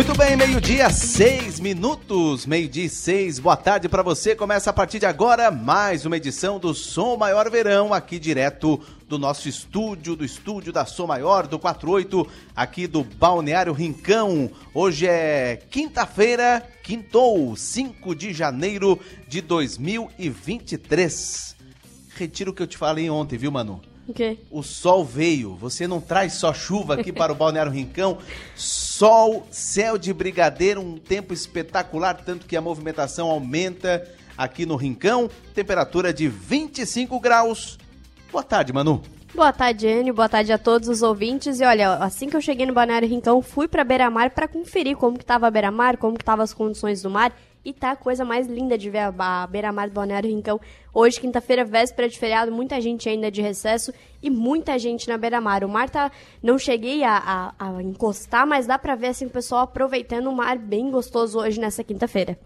Muito bem, meio-dia, seis minutos, meio-dia seis. Boa tarde para você. Começa a partir de agora mais uma edição do Som Maior Verão, aqui direto do nosso estúdio, do estúdio da Som Maior, do 48, aqui do Balneário Rincão. Hoje é quinta-feira, quintou, 5 de janeiro de 2023. Retiro o que eu te falei ontem, viu, Manu? O quê? O sol veio. Você não traz só chuva aqui para o Balneário Rincão. Sol, céu de brigadeiro, um tempo espetacular, tanto que a movimentação aumenta aqui no Rincão. Temperatura de 25 graus. Boa tarde, Manu. Boa tarde, Enio. Boa tarde a todos os ouvintes. E olha, assim que eu cheguei no Balneário Rincão, fui para Beira-Mar para conferir como que tava a Beira-Mar, como que tava as condições do mar. E tá a coisa mais linda de ver a beira-mar do Balneário Rincão. Hoje, quinta-feira, véspera de feriado, muita gente ainda de recesso e muita gente na beira-mar. O mar tá. Não cheguei a, a, a encostar, mas dá pra ver assim, o pessoal aproveitando o mar bem gostoso hoje nessa quinta-feira.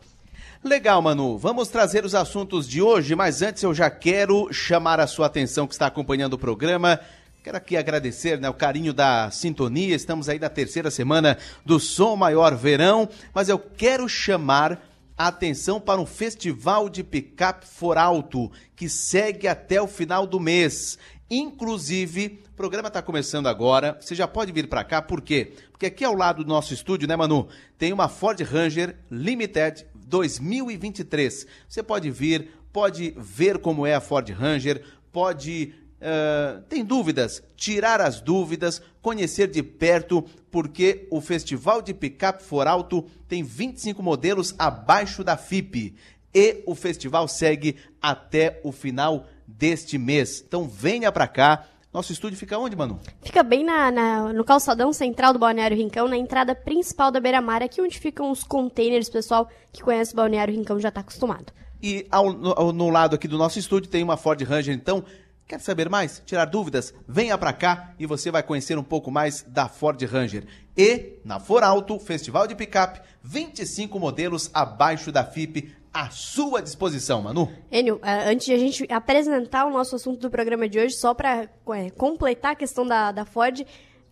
Legal, Manu. Vamos trazer os assuntos de hoje, mas antes eu já quero chamar a sua atenção que está acompanhando o programa. Quero aqui agradecer né, o carinho da sintonia. Estamos aí na terceira semana do Som Maior Verão, mas eu quero chamar atenção para um festival de picape for alto que segue até o final do mês. Inclusive, o programa está começando agora. Você já pode vir para cá, por quê? Porque aqui ao lado do nosso estúdio, né, Manu? Tem uma Ford Ranger Limited 2023. Você pode vir, pode ver como é a Ford Ranger, pode Uh, tem dúvidas? Tirar as dúvidas, conhecer de perto, porque o Festival de Pickup For Alto tem 25 modelos abaixo da FIP. E o festival segue até o final deste mês. Então venha para cá. Nosso estúdio fica onde, Manu? Fica bem na, na, no calçadão central do Balneário Rincão, na entrada principal da Beira Mar, aqui onde ficam os containers, pessoal que conhece o Balneário Rincão já está acostumado. E ao, no, no, lado aqui do nosso estúdio tem uma Ford Ranger, então Quer saber mais? Tirar dúvidas? Venha para cá e você vai conhecer um pouco mais da Ford Ranger. E, na Foralto, Festival de Pickup, 25 modelos abaixo da FIP à sua disposição, Manu. Enio, eh, antes de a gente apresentar o nosso assunto do programa de hoje, só para é, completar a questão da, da Ford,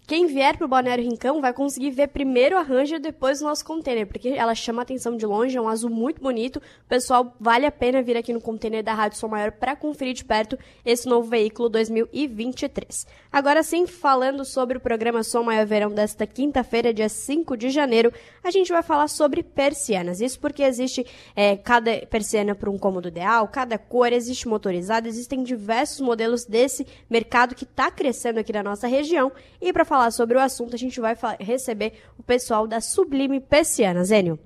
quem vier pro Balneário Rincão vai conseguir ver primeiro a Ranger, depois o nosso container, porque ela chama atenção de longe, é um azul muito bonito. Pessoal, vale a pena vir aqui no container da Rádio Som Maior para conferir de perto esse novo veículo 2023. Agora sim, falando sobre o programa Som Maior Verão desta quinta-feira, dia 5 de janeiro, a gente vai falar sobre persianas. Isso porque existe é, cada persiana para um cômodo ideal, cada cor, existe motorizada, existem diversos modelos desse mercado que está crescendo aqui na nossa região. E para falar sobre o assunto, a gente vai receber o pessoal da Sublime Persiana. Zênio.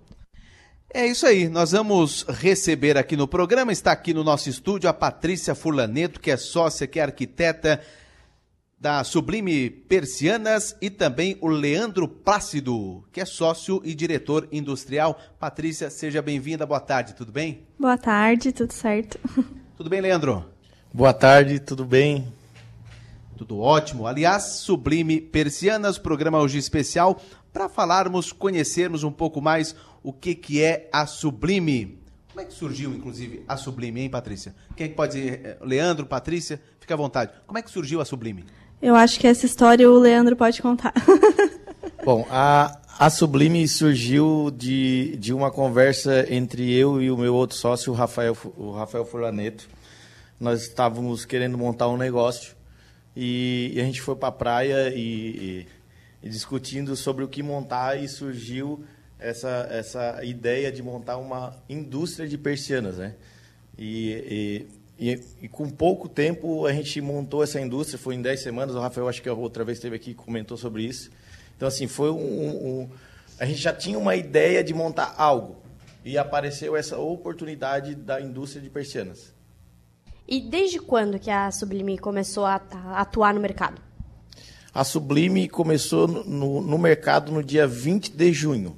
É isso aí, nós vamos receber aqui no programa, está aqui no nosso estúdio a Patrícia Furlaneto, que é sócia, que é arquiteta da Sublime Persianas e também o Leandro Plácido, que é sócio e diretor industrial. Patrícia, seja bem-vinda, boa tarde, tudo bem? Boa tarde, tudo certo. Tudo bem, Leandro? Boa tarde, tudo bem? Tudo ótimo. Aliás, Sublime Persianas, programa hoje especial para falarmos, conhecermos um pouco mais o que, que é a Sublime. Como é que surgiu, inclusive, a Sublime, hein, Patrícia? Quem é que pode dizer? Eh, Leandro, Patrícia, fica à vontade. Como é que surgiu a Sublime? Eu acho que essa história o Leandro pode contar. Bom, a, a Sublime surgiu de, de uma conversa entre eu e o meu outro sócio, o Rafael, o Rafael Furlaneto. Nós estávamos querendo montar um negócio e, e a gente foi para a praia e, e, e, discutindo sobre o que montar e surgiu essa, essa ideia de montar uma indústria de persianas, né? E, e, com pouco tempo a gente montou essa indústria, foi em 10 semanas, o Rafael acho que outra vez esteve aqui e comentou sobre isso. Então, assim, foi um, um, A gente já tinha uma ideia de montar algo e apareceu essa oportunidade da indústria de persianas. E desde quando que a Sublime começou a, a atuar no mercado? A Sublime começou no, no, mercado no dia 20 de junho.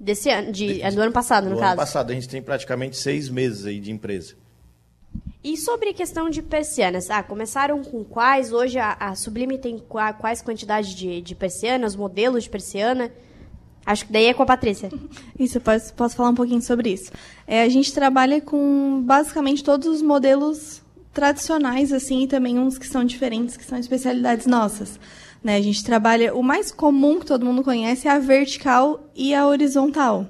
Desse ano, de, de do ano passado, no do caso? ano passado, a gente tem praticamente seis meses aí de empresa. E sobre a questão de persianas, ah, começaram com quais? Hoje a, a Sublime tem quais quantidades de, de persianas, modelos de persiana? Acho que daí é com a Patrícia. Isso, eu posso, posso falar um pouquinho sobre isso. É, a gente trabalha com basicamente todos os modelos tradicionais, assim, e também uns que são diferentes, que são especialidades nossas. Né? A gente trabalha. O mais comum que todo mundo conhece é a vertical e a horizontal,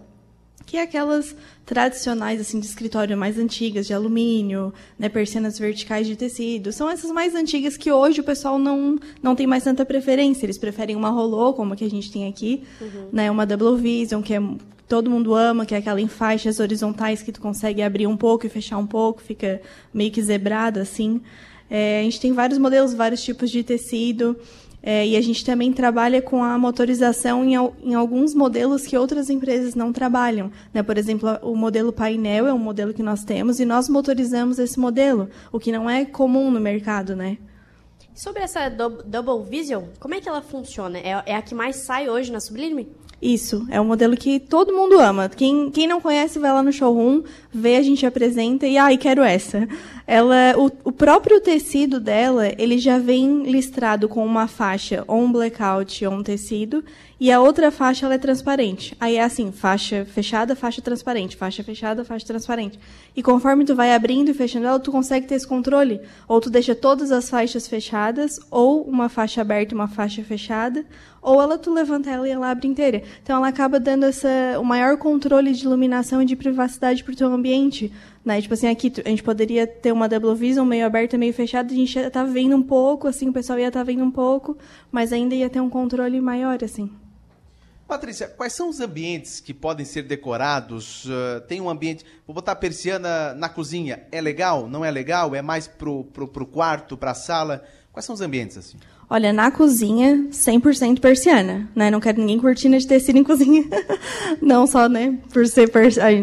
que é aquelas tradicionais assim de escritório mais antigas de alumínio, né, persianas verticais de tecido. São essas mais antigas que hoje o pessoal não não tem mais tanta preferência. Eles preferem uma rolô, como a que a gente tem aqui, uhum. né, uma double vision que é todo mundo ama, que é aquela em faixas horizontais que tu consegue abrir um pouco e fechar um pouco, fica meio que zebrado assim. É, a gente tem vários modelos, vários tipos de tecido. É, e a gente também trabalha com a motorização em, em, alguns modelos que outras empresas não trabalham. Né? Por exemplo, o modelo painel é um modelo que nós temos e nós motorizamos esse modelo, o que não é comum no mercado. Né? Sobre essa Double Vision, como é que ela funciona? É, é a que mais sai hoje na Sublime? Isso, é um modelo que todo mundo ama. Quem, quem não conhece, vai lá no showroom, vê, a gente apresenta e, ai, quero essa. Ela, o, o próprio tecido dela, ele já vem listrado com uma faixa, ou um blackout, ou um tecido, e a outra faixa ela é transparente. Aí é assim, faixa fechada, faixa transparente, faixa fechada, faixa transparente. E conforme tu vai abrindo e fechando ela, tu consegue ter esse controle. Ou tu deixa todas as faixas fechadas, ou uma faixa aberta e uma faixa fechada, ou ela tu levanta ela e ela abre inteira. Então ela acaba dando essa, o maior controle de iluminação e de privacidade para o teu ambiente. Né? Tipo assim, aqui a gente poderia ter uma double vision meio aberta, meio fechada, a gente ia estar tá vendo um pouco, assim, o pessoal ia estar tá vendo um pouco, mas ainda ia ter um controle maior, assim. Patrícia, quais são os ambientes que podem ser decorados? Uh, tem um ambiente. Vou botar a persiana na cozinha. É legal? Não é legal? É mais pro, pro, pro quarto, pra sala? Quais são os ambientes assim? Olha, na cozinha, 100% persiana, né? Não quero ninguém cortina de tecido em cozinha. Não só, né, por ser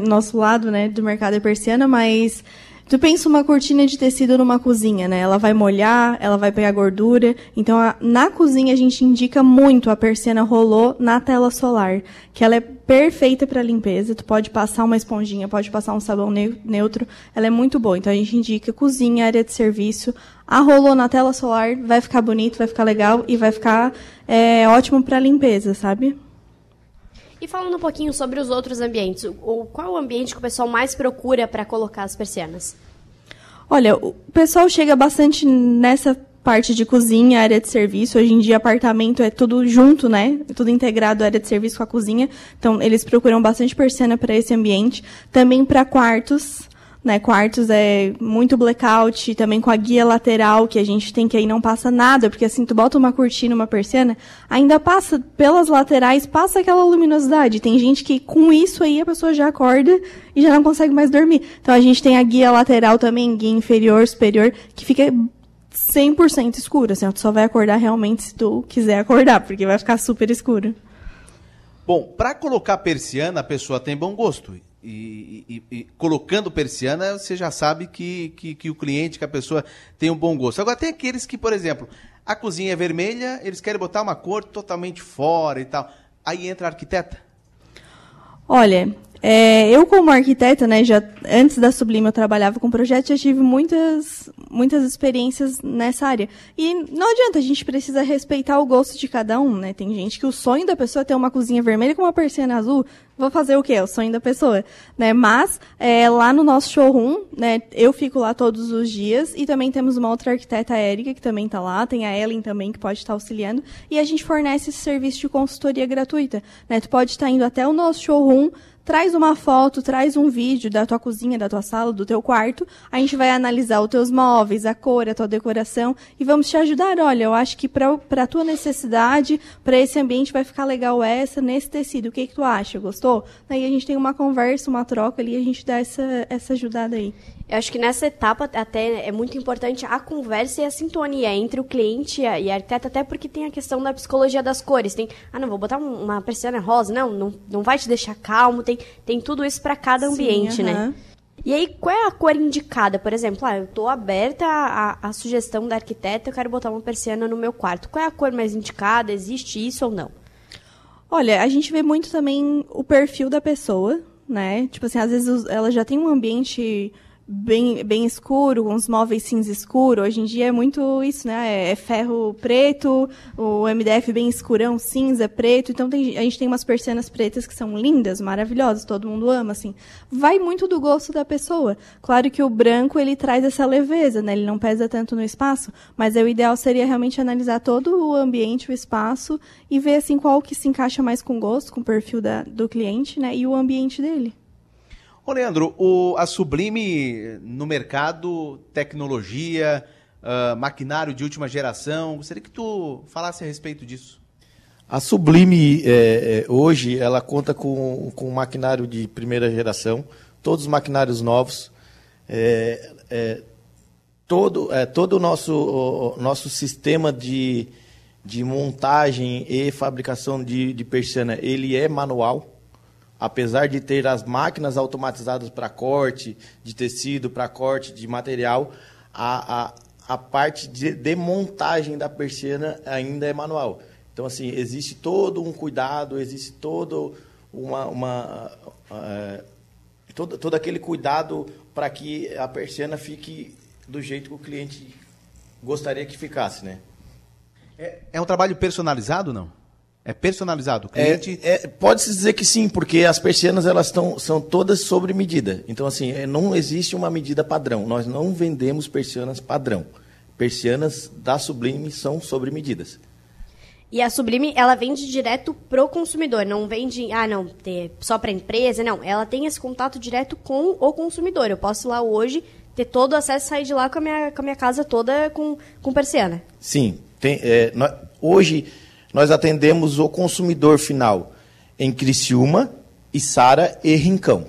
nosso lado, né, do mercado é persiana, mas Tu pensa uma cortina de tecido numa cozinha, né? Ela vai molhar, ela vai pegar gordura. Então, a, na cozinha a gente indica muito a persiana rolô na tela solar, que ela é perfeita para limpeza. Tu pode passar uma esponjinha, pode passar um sabão neutro. Ela é muito boa. Então a gente indica cozinha, área de serviço. A rolô na tela solar vai ficar bonito, vai ficar legal e vai ficar é, ótimo para limpeza, sabe? E falando um pouquinho sobre os outros ambientes, o, qual o ambiente que o pessoal mais procura para colocar as persianas? Olha, o pessoal chega bastante nessa parte de cozinha, área de serviço. Hoje em dia, apartamento é tudo junto, né? É tudo integrado, área de serviço com a cozinha. Então, eles procuram bastante persiana para esse ambiente. Também para quartos né, quartos é muito blackout, também com a guia lateral, que a gente tem que aí não passa nada, porque assim, tu bota uma cortina, uma persiana, ainda passa pelas laterais, passa aquela luminosidade. Tem gente que com isso aí a pessoa já acorda e já não consegue mais dormir. Então a gente tem a guia lateral também, guia inferior, superior, que fica 100% escura, assim, tu só vai acordar realmente se tu quiser acordar, porque vai ficar super escuro. Bom, para colocar persiana, a pessoa tem bom gosto. E, e, e, colocando persiana, você já sabe que, que, que, o cliente, que a pessoa tem um bom gosto. Agora, tem aqueles que, por exemplo, a cozinha é vermelha, eles querem botar uma cor totalmente fora e tal. Aí entra a arquiteta? Olha, é, eu como arquiteta, né, já antes da Sublime eu trabalhava com projetos, já tive muitas muitas experiências nessa área. E não adianta, a gente precisa respeitar o gosto de cada um, né? Tem gente que o sonho da pessoa é ter uma cozinha vermelha com uma persiana azul. Vou fazer o quê? É o sonho da pessoa, né? Mas é, lá no nosso showroom, né, eu fico lá todos os dias e também temos uma outra arquiteta, a Érica, que também está lá, tem a Ellen também que pode estar auxiliando e a gente fornece esse serviço de consultoria gratuita, né? Tu pode estar indo até o nosso showroom traz uma foto, traz um vídeo da tua cozinha, da tua sala, do teu quarto. A gente vai analisar os teus móveis, a cor, a tua decoração e vamos te ajudar. Olha, eu acho que para a tua necessidade, para esse ambiente vai ficar legal essa nesse tecido. O que que tu acha? Gostou? Aí a gente tem uma conversa, uma troca ali, a gente dá essa essa ajudada aí. Eu acho que nessa etapa até é muito importante a conversa e a sintonia entre o cliente e a, e a arquiteta, até porque tem a questão da psicologia das cores. Tem, ah, não, vou botar uma persiana rosa, não, não, não vai te deixar calmo, tem, tem tudo isso para cada ambiente, Sim, uh -huh. né? E aí, qual é a cor indicada? Por exemplo, ah, eu estou aberta à, à, sugestão da arquiteta, eu quero botar uma persiana no meu quarto. Qual é a cor mais indicada? Existe isso ou não? Olha, a gente vê muito também o perfil da pessoa, né? Tipo assim, às vezes ela já tem um ambiente bem, bem escuro, os móveis cinza escuro. Hoje em dia é muito isso, né? É, é ferro preto, o MDF bem escurão, cinza, preto. Então tem, a gente tem umas persianas pretas que são lindas, maravilhosas, todo mundo ama, assim. Vai muito do gosto da pessoa. Claro que o branco ele traz essa leveza, né? Ele não pesa tanto no espaço, mas é, o ideal seria realmente analisar todo o ambiente, o espaço e ver assim qual que se encaixa mais com o gosto, com o perfil da, do cliente, né? E o ambiente dele. Ô, Leandro, o, a Sublime no mercado, tecnologia, uh, maquinário de última geração, gostaria que tu falasse a respeito disso. A Sublime, é, é, hoje, ela conta com, com maquinário de primeira geração, todos os maquinários novos, é, é todo, é, todo o nosso, nosso sistema de, de montagem e fabricação de, de persiana, ele é manual, apesar de ter as máquinas automatizadas para corte de tecido, para corte de material, a, a, a parte de, montagem da persiana ainda é manual. Então, assim, existe todo um cuidado, existe todo uma, uma uh, todo, todo aquele cuidado para que a persiana fique do jeito que o cliente gostaria que ficasse, né? É, é um trabalho personalizado, não? É personalizado. O cliente... É, é, Pode-se dizer que sim, porque as persianas elas tão, são todas sobre medida. Então, assim, é, não existe uma medida padrão. Nós não vendemos persianas padrão. Persianas da Sublime são sobre medidas. E a Sublime, ela vende direto pro consumidor, não vende, ah, não, só para empresa, não. Ela tem esse contato direto com o consumidor. Eu posso ir lá hoje, ter todo o acesso e sair de lá com a minha, com a minha casa toda com, com persiana. Sim. Tem, é, nós, hoje nós atendemos o consumidor final em Criciúma, Içara e Rincão.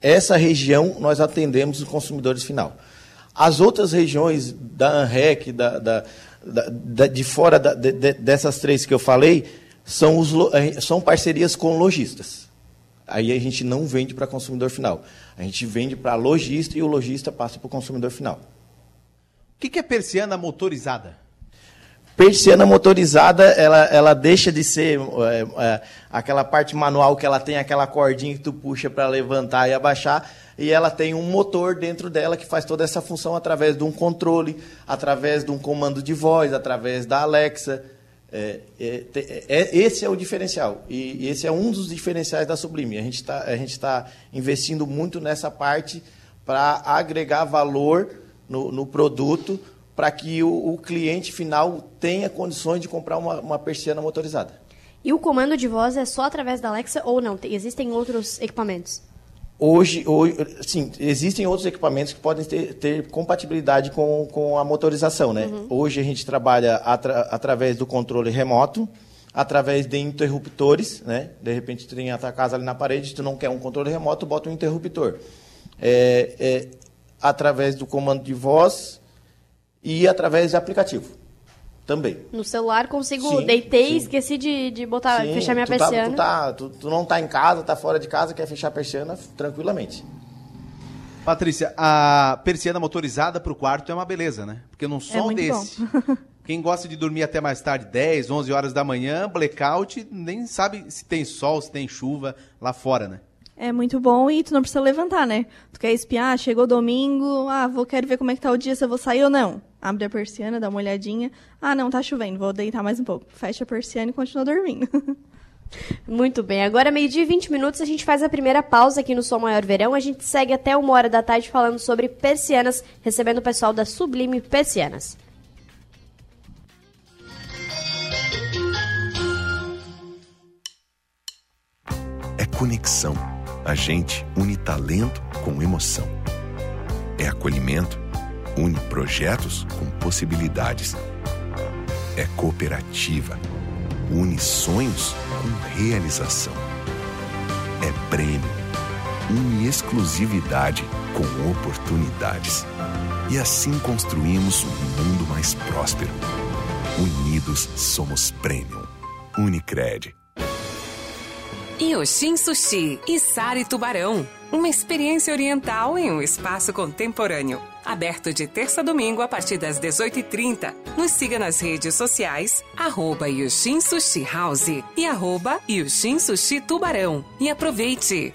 Essa região nós atendemos os consumidores final. As outras regiões da ANREC, da, da, da, de fora de, dessas três que eu falei, são, os, eh, são parcerias com lojistas. Aí a gente não vende para consumidor final. A gente vende para lojista e o lojista passa para o consumidor final. O que, que é persiana motorizada? Persiana motorizada, ela, ela deixa de ser é, é, aquela parte manual que ela tem aquela cordinha que tu puxa para levantar e abaixar, e ela tem um motor dentro dela que faz toda essa função através de um controle, através de um comando de voz, através da Alexa. É, é, é, esse é o diferencial, e, e, esse é um dos diferenciais da Sublime. A gente está tá investindo muito nessa parte para agregar valor no, no produto para que o, o, cliente final tenha condições de comprar uma, uma persiana motorizada. E o comando de voz é só através da Alexa ou não? Existem outros equipamentos? Hoje, hoje sim, existem outros equipamentos que podem ter, ter compatibilidade com, com a motorização, né? Uhum. Hoje a gente trabalha atra, através do controle remoto, através de interruptores, né? De repente tu tem a tua casa ali na parede, tu não quer um controle remoto, bota um interruptor. É, é, através do comando de voz, e através de aplicativo também. No celular consigo, sim, deitei, sim. esqueci de, de botar, sim, fechar minha tu persiana. Tá, tu, tá, tu, tu, não está em casa, está fora de casa, quer fechar a persiana tranquilamente. Patrícia, a persiana motorizada para o quarto é uma beleza, né? Porque num som é desse, quem gosta de dormir até mais tarde, 10, 11 horas da manhã, blackout, nem sabe se tem sol, se tem chuva lá fora, né? É muito bom e tu não precisa levantar, né? Tu quer espiar, chegou domingo, ah, vou quero ver como é que tá o dia, se eu vou sair ou não. Abre a persiana, dá uma olhadinha. Ah, não, tá chovendo, vou deitar mais um pouco. Fecha a persiana e continua dormindo. Muito bem, agora meio-dia e 20 minutos, a gente faz a primeira pausa aqui no Sol Maior Verão. A gente segue até uma hora da tarde falando sobre persianas, recebendo o pessoal da Sublime Persianas. É conexão a gente une talento com emoção. É acolhimento, une projetos com possibilidades. É cooperativa, une sonhos com realização. É prêmio, une exclusividade com oportunidades. E assim construímos um mundo mais próspero. Unidos somos Premium. Unicred. Yoshin Sushi e Sari Tubarão. Uma experiência oriental em um espaço contemporâneo. Aberto de terça a domingo a partir das 18h30. Nos siga nas redes sociais, arroba Yoshin Sushi House e arroba Yoshin Sushi Tubarão. E aproveite!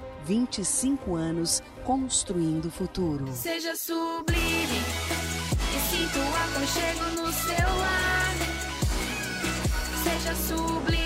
25 anos construindo o futuro. Seja sublime e sinta o aconchego no seu lar. Seja sublime,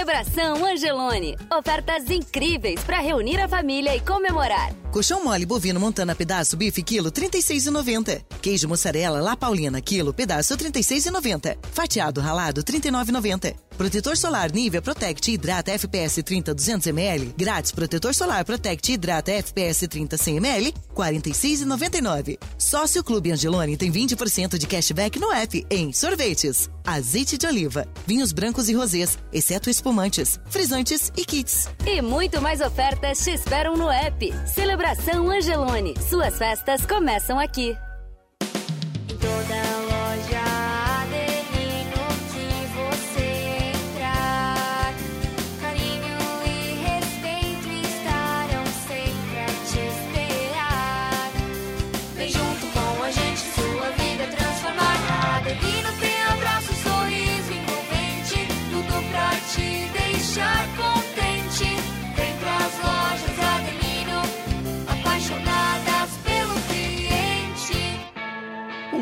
Celebração Angelone. Ofertas incríveis para reunir a família e comemorar. Colchão mole bovino montana pedaço bife quilo 36,90. Queijo mussarela La Paulina quilo pedaço 36,90. Fatiado ralado 39,90. Protetor solar Nivea Protect Hidrata FPS 30 200 ml. Grátis protetor solar Protect Hidrata FPS 30 100 ml 46,99. Sócio Clube Angelone tem 20% de cashback no app em sorvetes, azeite de oliva, vinhos brancos e rosés, exceto espumantes, frisantes e kits. E muito mais ofertas te esperam no app. Celebração Angelone. Suas festas começam aqui.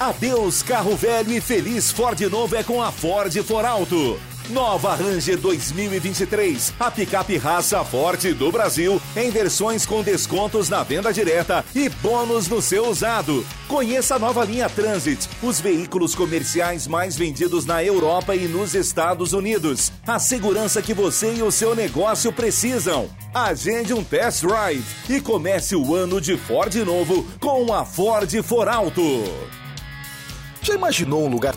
Adeus carro velho e feliz Ford novo é com a Ford For Alto. Nova Ranger 2023, a picape raça forte do Brasil, em versões com descontos na venda direta e bônus no seu usado. Conheça a nova linha Transit, os veículos comerciais mais vendidos na Europa e nos Estados Unidos. A segurança que você e o seu negócio precisam. Agende um test drive e comece o ano de Ford novo com a Ford For Alto. Já imaginou um lugar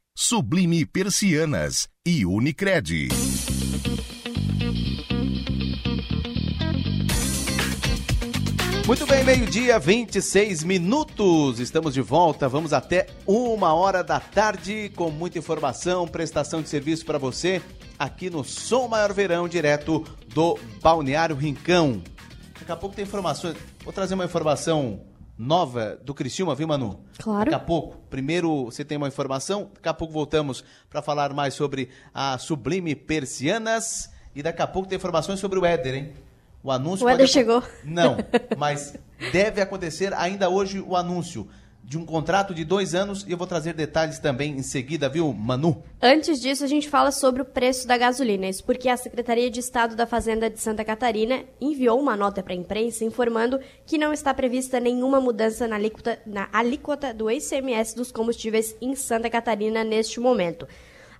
Sublime Persianas e Unicred. Muito bem, meio-dia, 26 minutos. Estamos de volta. Vamos até uma hora da tarde com muita informação, prestação de serviço para você aqui no Som Maior Verão, direto do Balneário Rincão. Daqui a pouco tem informações. Vou trazer uma informação nova do Criciúma, viu, Manu? Claro. Daqui a pouco. Primeiro você tem uma informação, daqui a pouco voltamos para falar mais sobre a Sublime Persianas e daqui a pouco tem informações sobre o Éder, hein? O anúncio O Éder pode- chegou. Não, mas deve acontecer ainda hoje o anúncio de um contrato de dois anos e eu vou trazer detalhes também em seguida, viu, Manu? Antes disso, a gente fala sobre o preço da gasolina. Isso porque a Secretaria de Estado da Fazenda de Santa Catarina enviou uma nota para a imprensa informando que não está prevista nenhuma mudança na alíquota, na alíquota do ICMS dos combustíveis em Santa Catarina neste momento.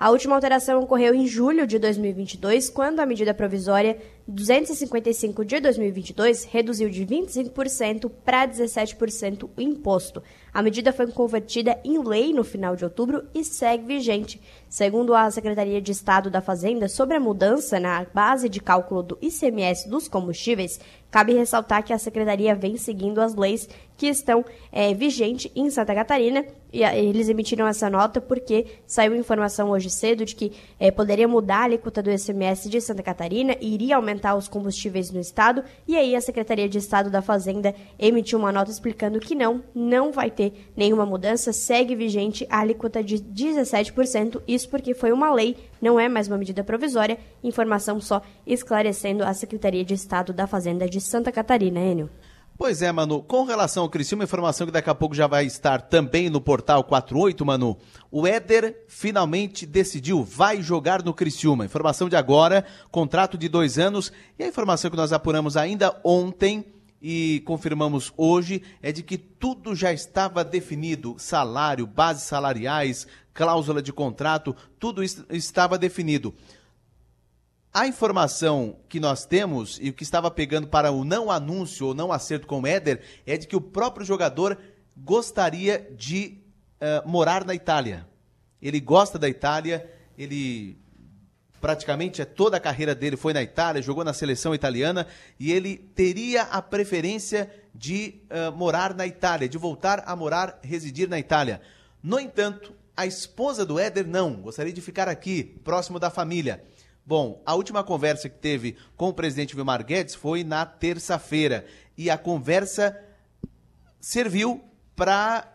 A última alteração ocorreu em julho de 2022, quando a medida provisória 255 de 2022 reduziu de 25% para 17% o imposto. A medida foi convertida em lei no final de outubro e segue vigente. Segundo a Secretaria de Estado da Fazenda, sobre a mudança na base de cálculo do ICMS dos combustíveis, cabe ressaltar que a Secretaria vem seguindo as leis que estão eh, vigentes em Santa Catarina e eles emitiram essa nota porque saiu informação hoje cedo de que eh, poderia mudar a alíquota do ICMS de Santa Catarina e iria aumentar os combustíveis no estado. E aí a Secretaria de Estado da Fazenda emitiu uma nota explicando que não, não vai ter nenhuma mudança, segue vigente a alíquota de 17%. Isso porque foi uma lei, não é mais uma medida provisória. Informação só esclarecendo a Secretaria de Estado da Fazenda de Santa Catarina, Enio. Pois é, Manu. Com relação ao Criciúma, informação que daqui a pouco já vai estar também no portal 48, Manu. O Éder finalmente decidiu, vai jogar no Criciúma. Informação de agora, contrato de dois anos. E a informação que nós apuramos ainda ontem e confirmamos hoje é de que tudo já estava definido: salário, bases salariais, cláusula de contrato, tudo estava definido. A informação que nós temos e o que estava pegando para o não anúncio ou não acerto com o Éder é de que o próprio jogador gostaria de eh, morar na Itália. Ele gosta da Itália, ele praticamente é toda a carreira dele foi na Itália, jogou na seleção italiana e ele teria a preferência de eh, morar na Itália, de voltar a morar, residir na Itália. No entanto, a esposa do Éder não, gostaria de ficar aqui, próximo da família. Bom, a última conversa que teve com o presidente Vilmar Guedes foi na terça-feira. E a conversa serviu para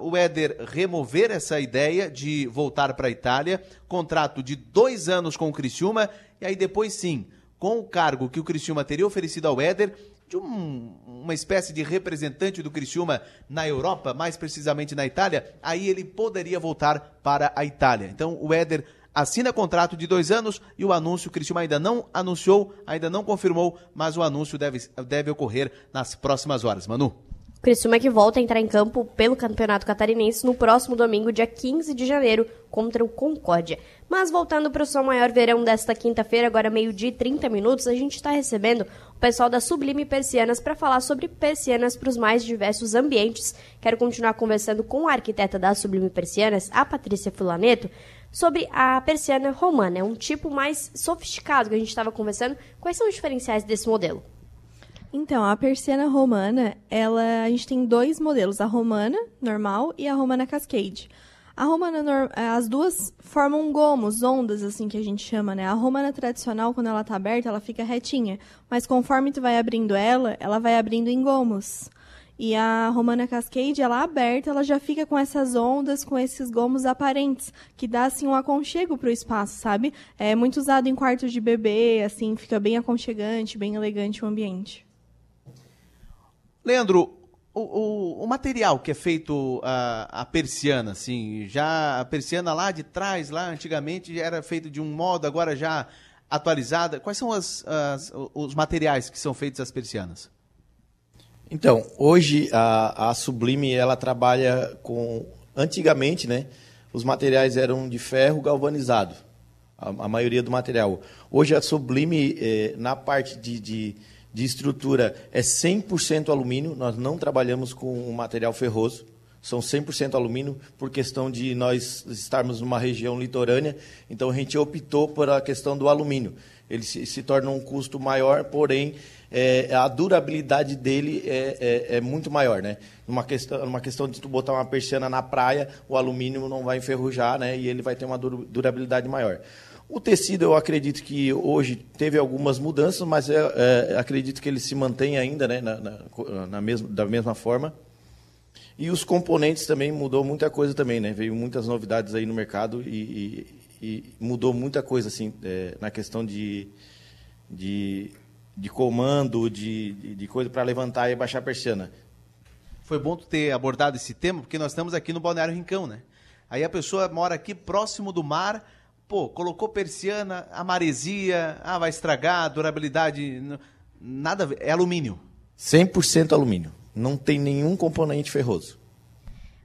uh, o Éder remover essa ideia de voltar para a Itália. Contrato de dois anos com o Criciúma. E aí depois sim, com o cargo que o Criciúma teria oferecido ao Éder, de um- uma espécie de representante do Criciúma na Europa, mais precisamente na Itália, aí ele poderia voltar para a Itália. Então o Éder assina contrato de dois anos e o anúncio, o ainda não anunciou, ainda não confirmou, mas o anúncio deve, deve ocorrer nas próximas horas. Manu. Criciúma que volta a entrar em campo pelo Campeonato Catarinense no próximo domingo, dia 15 de janeiro, contra o Concórdia. Mas voltando para o Som Maior Verão desta quinta-feira, agora meio-dia e 30 minutos, a gente está recebendo o pessoal da Sublime Persianas para falar sobre persianas para os mais diversos ambientes. Quero continuar conversando com a arquiteta da Sublime Persianas, a Patrícia Fulaneto, sobre a persiana romana. É um tipo mais sofisticado que a gente estava conversando. Quais são os diferenciais desse modelo? Então, a persiana romana, ela, a gente tem dois modelos, a romana normal e a romana cascade. A romana, as duas formam gomos, ondas, assim que a gente chama, né? A romana tradicional, quando ela tá aberta, ela fica retinha. Mas conforme tu vai abrindo ela, ela vai abrindo em gomos. E a romana cascade, ela aberta, ela já fica com essas ondas, com esses gomos aparentes, que dá, assim, um aconchego pro espaço, sabe? É muito usado em quartos de bebê, assim, fica bem aconchegante, bem elegante o ambiente. Leandro, o, o- o material que é feito a, a persiana, assim, já a persiana lá de trás, lá antigamente era feito de um modo, agora já atualizada. Quais são as- as- os materiais que são feitos as persianas? Então, hoje a, a Sublime ela trabalha com. Antigamente, né? Os materiais eram de ferro galvanizado. a, a maioria do material. Hoje a Sublime, eh, na parte de, de, de estrutura, é 100% alumínio, nós não trabalhamos com material ferroso, são 100% alumínio por questão de nós estarmos numa região litorânea, então a gente optou por a questão do alumínio. Ele se, se torna um custo maior, porém é, a durabilidade dele é, é, é, muito maior, né? Numa questão, numa questão de tu botar uma persiana na praia, o alumínio não vai enferrujar, né? E ele vai ter uma dur- durabilidade maior. O tecido, eu acredito que hoje teve algumas mudanças, mas é, é, acredito que ele se mantém ainda, né? Na, na, na mesma, da mesma forma. E os componentes também mudou muita coisa também, né? Veio muitas novidades aí no mercado e, e, e mudou muita coisa assim é, na questão de, de, de comando, de, de, coisa para levantar e baixar a persiana. Foi bom tu ter abordado esse tema, porque nós estamos aqui no Balneário Rincão, né? Aí a pessoa mora aqui próximo do mar, pô, colocou persiana, a maresia, ah, vai estragar, durabilidade, nada é alumínio. 100% alumínio. Não tem nenhum componente ferroso.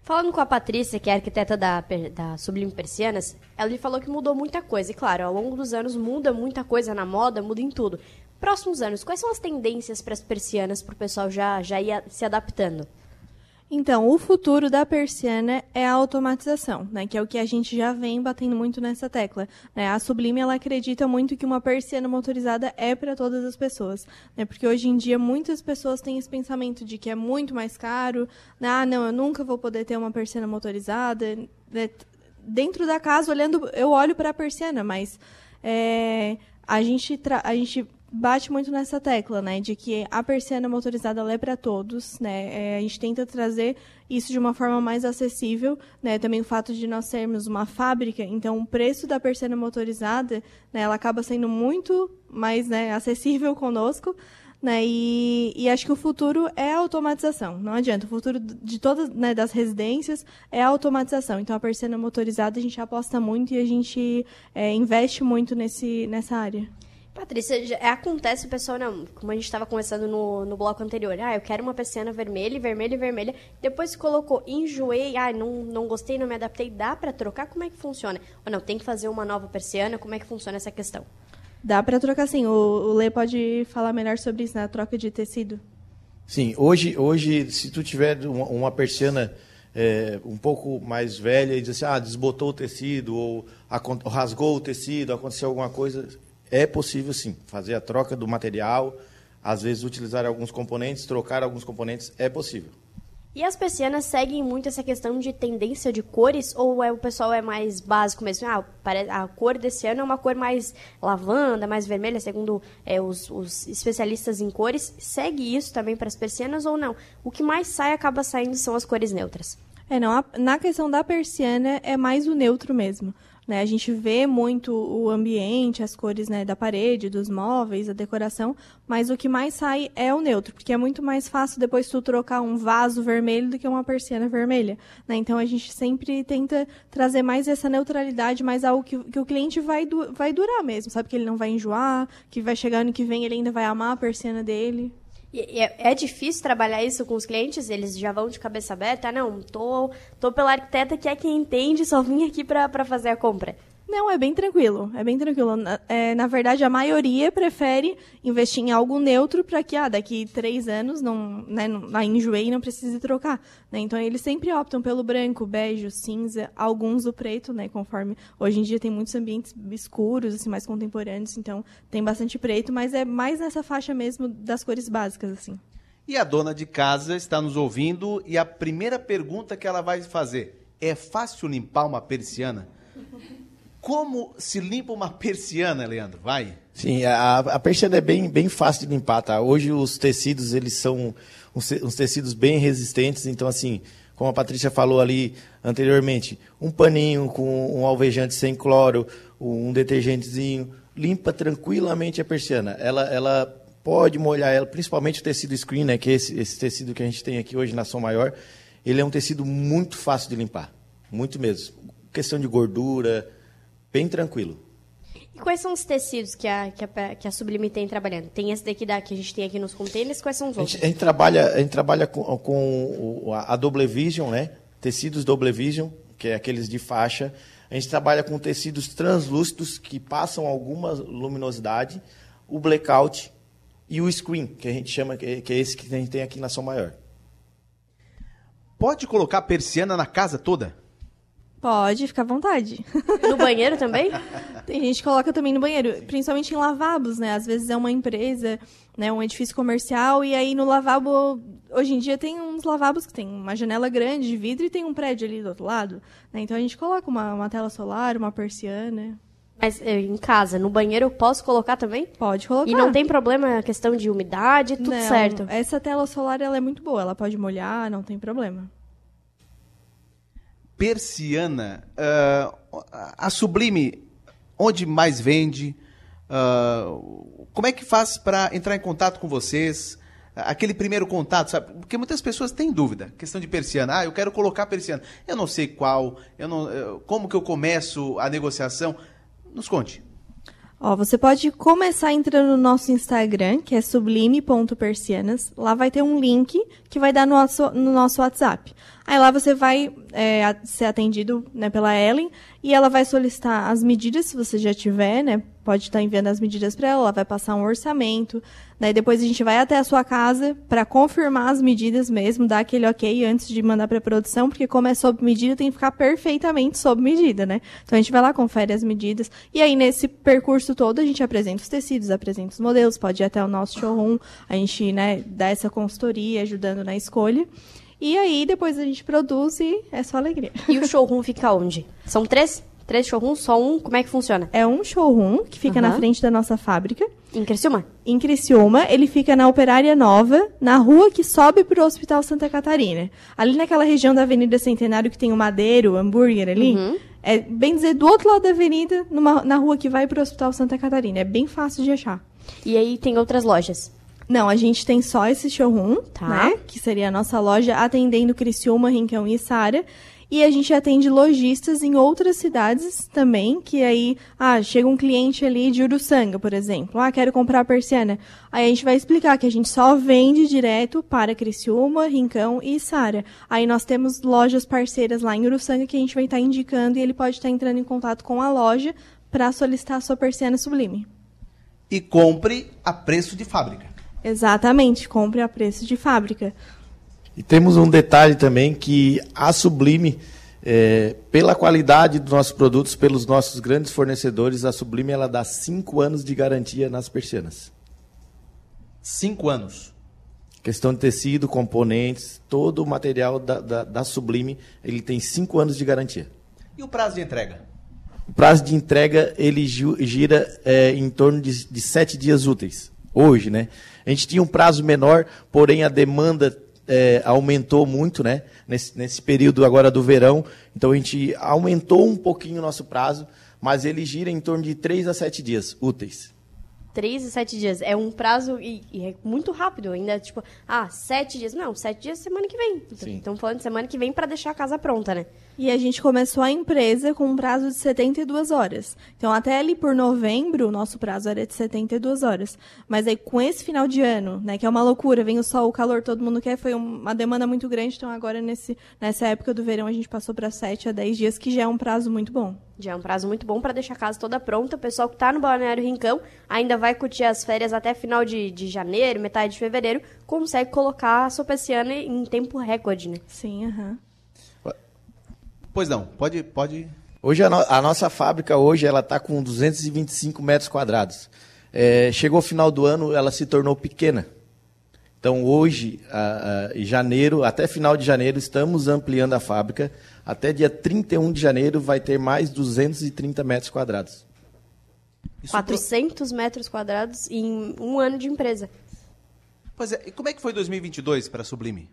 Falando com a Patrícia, que é arquiteta da, da Sublime Persianas, ela lhe falou que mudou muita coisa. E claro, ao longo dos anos muda muita coisa na moda, muda em tudo. Próximos anos, quais são as tendências para as persianas para o pessoal já, já ir se adaptando? Então, o futuro da persiana é a automatização, né, que é o que a gente já vem batendo muito nessa tecla. né. A Sublime ela acredita muito que uma persiana motorizada é para todas as pessoas, né, porque hoje em dia muitas pessoas têm esse pensamento de que é muito mais caro, né, ah, não, eu nunca vou poder ter uma persiana motorizada. né. Dentro da casa, olhando, eu olho para a persiana, mas é, a gente a gente bate muito nessa tecla, né, de que a persiana motorizada é para todos, né, é, a gente tenta trazer isso de uma forma mais acessível, né, também o fato de nós sermos uma fábrica, então o preço da persiana motorizada, né, ela acaba sendo muito mais, né, acessível conosco, né, e, e acho que o futuro é a automatização, não adianta, o futuro de todas, né, das residências é a automatização, então a persiana motorizada a gente aposta muito e a gente é, investe muito nesse, nessa área. Patrícia, já- é, acontece o pessoal, não, como a gente estava conversando no, no bloco anterior, ah, eu quero uma persiana vermelha, vermelha e vermelha, depois colocou, enjoei, ah, não, não gostei, não me adaptei, dá para trocar? Como é que funciona? Ou não, tem que fazer uma nova persiana, como é que funciona essa questão? Dá para trocar sim, o, o Lê pode falar melhor sobre isso, na troca de tecido. Sim, hoje, hoje se tu tiver uma, uma persiana é, um pouco mais velha e diz assim, ah, desbotou o tecido ou rasgou o tecido, aconteceu alguma coisa, é possível sim fazer a troca do material, às vezes utilizar alguns componentes, trocar alguns componentes, é possível. E as persianas seguem muito essa questão de tendência de cores ou é, o pessoal é mais básico mesmo? Ah, a cor desse ano é uma cor mais lavanda, mais vermelha, segundo é, os, os especialistas em cores. Segue isso também para as persianas ou não? O que mais sai acaba saindo são as cores neutras. É, não, a- na questão da persiana é mais o neutro mesmo. Né? A gente vê muito o ambiente, as cores né, da parede, dos móveis, a decoração, mas o que mais sai é o neutro, porque é muito mais fácil depois tu trocar um vaso vermelho do que uma persiana vermelha. Né? Então a gente sempre tenta trazer mais essa neutralidade, mais algo que, que o cliente vai, du- vai durar mesmo, sabe? Que ele não vai enjoar, que vai chegar ano que vem ele ainda vai amar a persiana dele. É, é difícil trabalhar isso com os clientes? Eles já vão de cabeça aberta? Ah, não, tô, tô pela arquiteta que é quem entende, só vim aqui para fazer a compra. Não, é bem tranquilo. É bem tranquilo. Na, é, na verdade, a maioria prefere investir em algo neutro para que, ah, daqui três anos, não, né, não não enjoei e não precise trocar. né? Então, eles sempre optam pelo branco, bege, cinza, alguns o preto, né? Conforme hoje em dia tem muitos ambientes escuros, assim, mais contemporâneos, então tem bastante preto, mas é mais nessa faixa mesmo das cores básicas, assim. E a dona de casa está nos ouvindo e a primeira pergunta que ela vai fazer é fácil limpar uma persiana? Como se limpa uma persiana, Leandro? Vai. Sim, a, a persiana é bem, bem fácil de limpar, tá? Hoje os tecidos, eles são uns, te- uns tecidos bem resistentes, então assim, como a Patrícia falou ali anteriormente, um paninho com um alvejante sem cloro, um detergentezinho, limpa tranquilamente a persiana. Ela, ela pode molhar ela, principalmente o tecido screen, né, que é esse, esse tecido que a gente tem aqui hoje na Som Maior, ele é um tecido muito fácil de limpar, muito mesmo. Questão de gordura, bem tranquilo. E quais são os tecidos que a, que a, que a Sublime tem trabalhando? Tem esse daqui da, que a gente tem aqui nos containers, quais são os A outros? gente, a gente trabalha, a gente trabalha com, com o- a a Double Vision, né? Tecidos Double Vision, que é aqueles de faixa. A gente trabalha com tecidos translúcidos que passam alguma luminosidade, o blackout e o screen, que a gente chama, que é que é esse que a gente tem aqui na Som Maior. Pode colocar persiana na casa toda? Pode, fica à vontade. No banheiro também? Tem gente que coloca também no banheiro, principalmente em lavabos, né? Às vezes é uma empresa, né, um edifício comercial, e aí no lavabo, hoje em dia tem uns lavabos que tem uma janela grande de vidro e tem um prédio ali do outro lado. né? Então a gente coloca uma, uma tela solar, uma persiana. Mas eh, em casa, no banheiro eu posso colocar também? Pode colocar. E não tem problema a questão de umidade, tudo Não, certo. Essa tela solar ela é muito boa, ela pode molhar, não tem problema. Persiana, ah, a Sublime, onde mais vende? Ah, como é que faz para entrar em contato com vocês? Aquele primeiro contato, sabe? Porque muitas pessoas têm dúvida. Questão de persiana. Ah, eu quero colocar persiana. Eu não sei qual. Eu não, como que eu começo a negociação? Nos conte. Ó, você pode começar entrando no nosso Instagram, que é sublime.persianas. Lá vai ter um link que vai dar no nosso, no nosso WhatsApp. Aí lá você vai é, ser atendido né, pela Ellen e ela vai solicitar as medidas, se você já tiver, né? Pode estar enviando as medidas para ela, ela vai passar um orçamento. Daí depois a gente vai até a sua casa para confirmar as medidas mesmo, dar aquele ok antes de mandar para produção, porque como é sob medida, tem que ficar perfeitamente sob medida, né? Então a gente vai lá, confere as medidas. E aí nesse percurso todo a gente apresenta os tecidos, apresenta os modelos, pode ir até o nosso showroom, a gente, né, dá essa consultoria ajudando na escolha. E aí depois a gente produz e é só alegria. E o showroom fica onde? São três? Três showrooms? Só um? Como é que funciona? É um showroom que fica na Aham. frente da nossa fábrica. Em Criciúma? Em Criciúma, ele fica na Operária Nova, na rua que sobe para o Hospital Santa Catarina. Ali naquela região da Avenida Centenário que tem o Madeiro, o hambúrguer ali. Uhum. É bem dizer, do outro lado da avenida, numa- na rua que vai para o Hospital Santa Catarina. É bem fácil de achar. E aí tem outras lojas? Não, a gente tem só esse showroom, Tá. né? Que seria a nossa loja atendendo Criciúma, Rincão e Sara. E a gente atende lojistas em outras cidades também, que aí, ah, chega um cliente ali de Uruçanga, por exemplo. Ah, quero comprar a persiana. Aí a gente vai explicar que a gente só vende direto para Criciúma, Rincão e Sara. Aí nós temos lojas parceiras lá em Uruçanga que a gente vai estar indicando e ele pode estar entrando em contato com a loja para solicitar a sua persiana sublime. E compre a preço de fábrica. Exatamente, compre a preço de fábrica. E temos um detalhe também que a Sublime, é, pela qualidade dos nossos produtos, pelos nossos grandes fornecedores, a Sublime ela dá cinco anos de garantia nas persianas. Cinco anos. Questão de tecido, componentes, todo o material da, da, da Sublime, ele tem cinco anos de garantia. E o prazo de entrega? O prazo de entrega ele gira é, em torno de, de sete dias úteis. Hoje, né? A gente tinha um prazo menor, porém a demanda é, aumentou muito, né? Nesse, nesse período agora do verão. Então a gente aumentou um pouquinho o nosso prazo, mas ele gira em torno de três a sete dias úteis. Três e sete dias. É um prazo e, e é muito rápido. Ainda, tipo, ah, sete dias. Não, sete dias semana que vem. Estamos falando de semana que vem para deixar a casa pronta, né? E a gente começou a empresa com um prazo de 72 horas. Então, até ali por novembro, o nosso prazo era de 72 horas. Mas aí, com esse final de ano, né, que é uma loucura, vem o sol, o calor, todo mundo quer, foi um- uma demanda muito grande. Então, agora, nesse, nessa época do verão, a gente passou para 7 a 10 dias, que já é um prazo muito bom. Já é um prazo muito bom para deixar a casa toda pronta. O pessoal que tá no Balneário Rincão ainda vai curtir as férias até final de, de janeiro, metade de fevereiro, consegue colocar a sua persiana em tempo recorde, né? Sim, aham. Pois não, pode. pode... Hoje a, no- a nossa fábrica hoje ela está com 225 metros quadrados. É, chegou o final do ano, ela se tornou pequena. Então hoje, a- a- em janeiro, até final de janeiro, estamos ampliando a fábrica. Até dia 31 de janeiro vai ter mais 230 metros quadrados. 400 metros quadrados em um ano de empresa. Pois é, e como é que foi 2022 para a Sublime?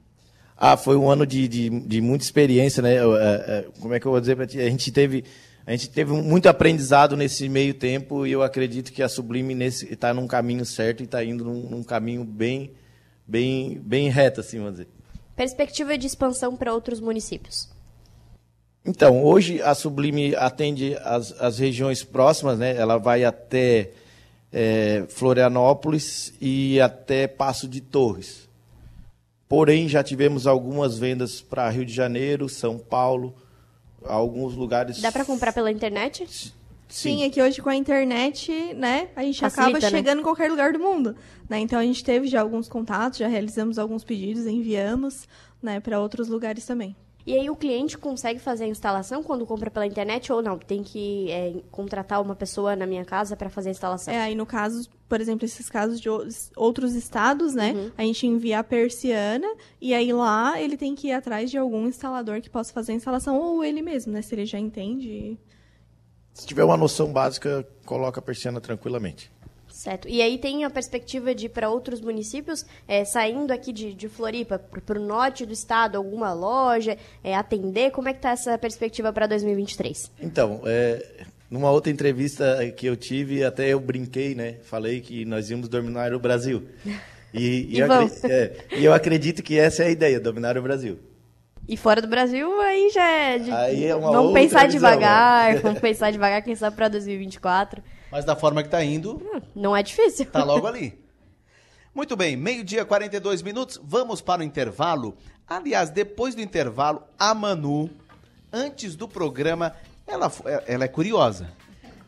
Ah, foi um ano de, de, de muita experiência, né? Eu, é, é, Como é que eu vou dizer para ti? A gente teve a gente teve muito aprendizado nesse meio tempo e eu acredito que a Sublime está num caminho certo e está indo num, num caminho bem, bem, bem reto, assim, vamos dizer. Perspectiva de expansão para outros municípios. Então, hoje a Sublime atende as, as regiões próximas, né? Ela vai até eh, Florianópolis e até Passo de Torres. Porém, já tivemos algumas vendas para Rio de Janeiro, São Paulo, alguns lugares. Dá pra comprar pela internet? Sim, é que hoje com a internet, né, a gente Facilita, acaba né? chegando em qualquer lugar do mundo, né? Então a gente teve já alguns contatos, já realizamos alguns pedidos, enviamos, né, para outros lugares também. E aí o cliente consegue fazer a instalação quando compra pela internet ou não? Tem que é, contratar uma pessoa na minha casa pra fazer a instalação? É, aí no caso, por exemplo, esses casos de ou- outros estados, né, Uhum. a gente envia a persiana e aí lá ele tem que ir atrás de algum instalador que possa fazer a instalação ou ele mesmo, né, se ele já entende. Se tiver uma noção básica, coloca a persiana tranquilamente. Certo. E aí tem a perspectiva de ir para outros municípios, é, saindo aqui de, de Floripa para o norte do estado, alguma loja, é, atender? Como é que tá essa perspectiva para 2023? Então, é, numa outra entrevista que eu tive, até eu brinquei, né? Falei que nós íamos dominar o Brasil. E, E eu, vão. acre- é, e eu acredito que essa é a ideia, dominar o Brasil. E fora do Brasil, aí já é... De... Aí é uma vamos outra pensar visão, devagar, né? vamos pensar devagar, quem sabe para 2024. Mas da forma que tá indo, Não é difícil. tá logo ali. Muito bem, meio-dia, 42 minutos, vamos para o intervalo. Aliás, depois do intervalo, a Manu, antes do programa, ela, fo- ela é curiosa.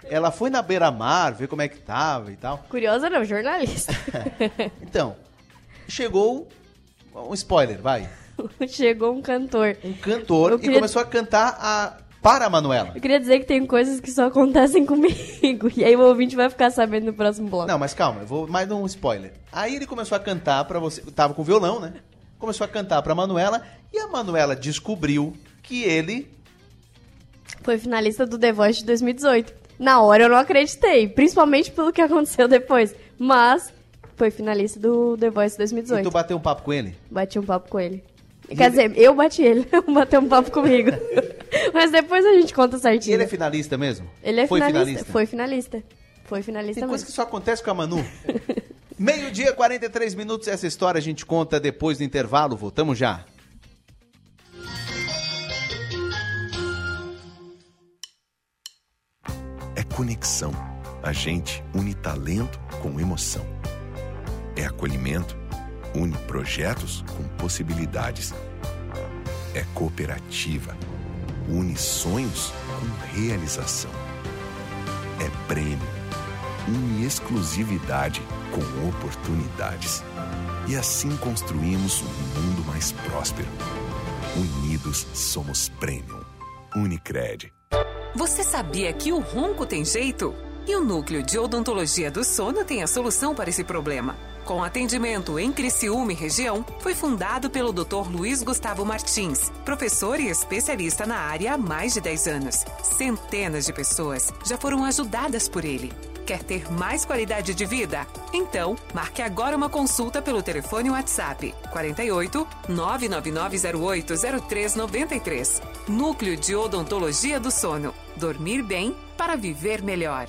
Ela foi na beira-mar, ver como é que tava e tal. Curiosa não, jornalista. Então, chegou um spoiler, vai. Chegou um cantor. Um cantor Eu e queria- começou a cantar a para a Manuela. Eu queria dizer que tem coisas que só acontecem comigo. E aí o ouvinte vai ficar sabendo no próximo bloco. Não, mas calma, eu vou mais um spoiler. Aí ele começou a cantar pra você, tava com violão, né? Começou a cantar pra Manuela e a Manuela descobriu que ele Foi finalista do The Voice de 2018. Na hora eu não acreditei, principalmente pelo que aconteceu depois. Mas foi finalista do The Voice e 2018. tu bateu um papo com ele. Bati um papo com ele. Quer dizer, eu bati ele, bateu um papo comigo. Mas depois a gente conta E certinho. ele é finalista mesmo? Ele é Foi finalista. finalista? Foi finalista. Foi finalista Tem coisa mesmo. que só acontece com a Manu. Meio-dia, 43 minutos. Essa história a gente conta depois do intervalo. Voltamos já. É conexão. A gente une talento com emoção. É acolhimento. Une projetos com possibilidades. É cooperativa. Une sonhos com realização. É prêmio. Une exclusividade com oportunidades. E assim construímos um mundo mais próspero. Unidos somos Premium. Unicred. Você sabia que o ronco tem jeito? E o Núcleo de Odontologia do Sono tem a solução para esse problema. Com atendimento em Criciúma e região, foi fundado pelo Dr. Luiz Gustavo Martins, professor e especialista na área há mais de 10 anos. Centenas de pessoas já foram ajudadas por ele. Quer ter mais qualidade de vida? Então, marque agora uma consulta pelo telefone WhatsApp 48 99908 0393. Núcleo de Odontologia do Sono. Dormir bem para viver melhor.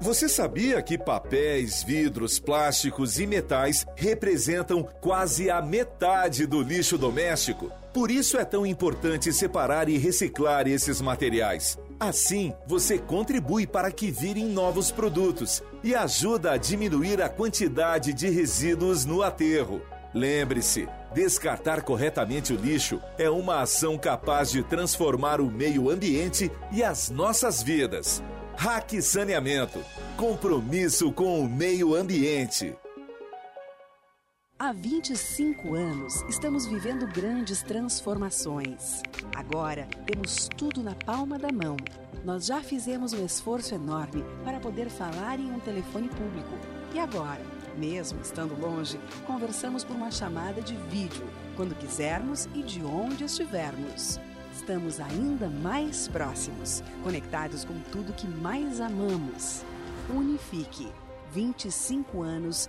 Você sabia que papéis, vidros, plásticos e metais representam quase a metade do lixo doméstico? Por isso é tão importante separar e reciclar esses materiais. Assim, você contribui para que virem novos produtos e ajuda a diminuir a quantidade de resíduos no aterro. Lembre-se, descartar corretamente o lixo é uma ação capaz de transformar o meio ambiente e as nossas vidas. Hack Saneamento. Compromisso com o meio ambiente. Há 25 anos, estamos vivendo grandes transformações. Agora, temos tudo na palma da mão. Nós já fizemos um esforço enorme para poder falar em um telefone público. E agora, mesmo estando longe, conversamos por uma chamada de vídeo, quando quisermos e de onde estivermos. Estamos ainda mais próximos, conectados com tudo que mais amamos. Unifique. 25 anos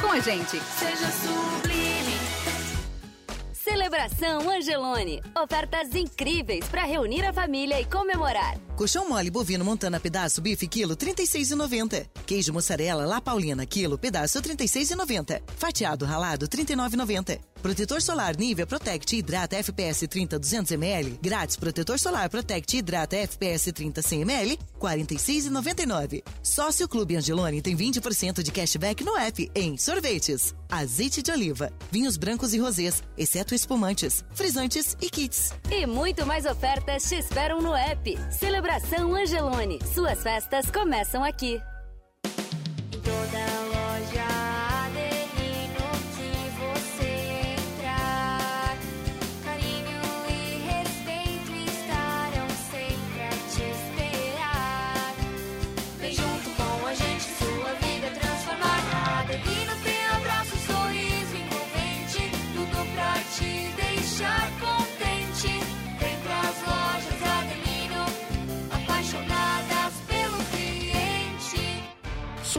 com a gente. Seja sublime. Celebração Angelone. Ofertas incríveis para reunir a família e comemorar. Colchão mole bovino montana pedaço bife quilo 36,90. Queijo mussarela La Paulina quilo pedaço 36,90. Fatiado ralado 39,90. Protetor solar Nivea Protect Hidrata FPS 30 200 ml. Grátis protetor solar Protect Hidrata FPS 30 100 ml 46,99. Sócio Clube Angelone tem 20% de cashback no app em sorvetes, azeite de oliva, vinhos brancos e rosés, exceto espumantes, frisantes e kits. E muito mais ofertas te esperam no app. Celebração Angelone. Suas festas começam aqui. Toda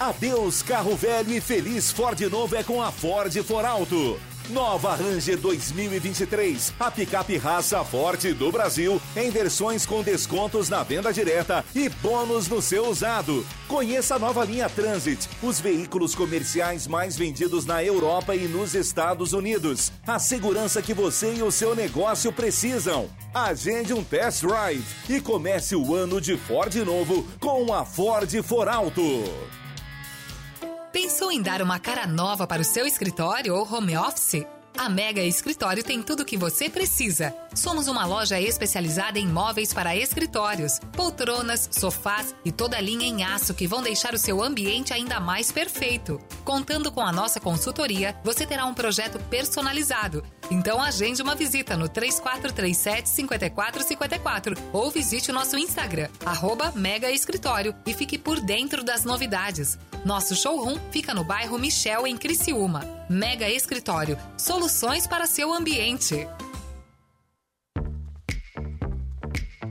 Adeus carro velho e feliz Ford novo é com a Ford For Alto. Nova Ranger 2023, a picape raça forte do Brasil, em versões com descontos na venda direta e bônus no seu usado. Conheça a nova linha Transit, os veículos comerciais mais vendidos na Europa e nos Estados Unidos. A segurança que você e o seu negócio precisam. Agende um test drive e comece o ano de Ford novo com a Ford For Alto. Pensou em dar uma cara nova para o seu escritório ou home office? A Mega Escritório tem tudo o que você precisa. Somos uma loja especializada em móveis para escritórios, poltronas, sofás e toda a linha em aço que vão deixar o seu ambiente ainda mais perfeito. Contando com a nossa consultoria, você terá um projeto personalizado. Então agende uma visita no 3437 5454 ou visite o nosso Instagram, arroba Mega Escritório e fique por dentro das novidades. Nosso showroom fica no bairro Michel, em Criciúma. Mega Escritório, soluções para seu ambiente.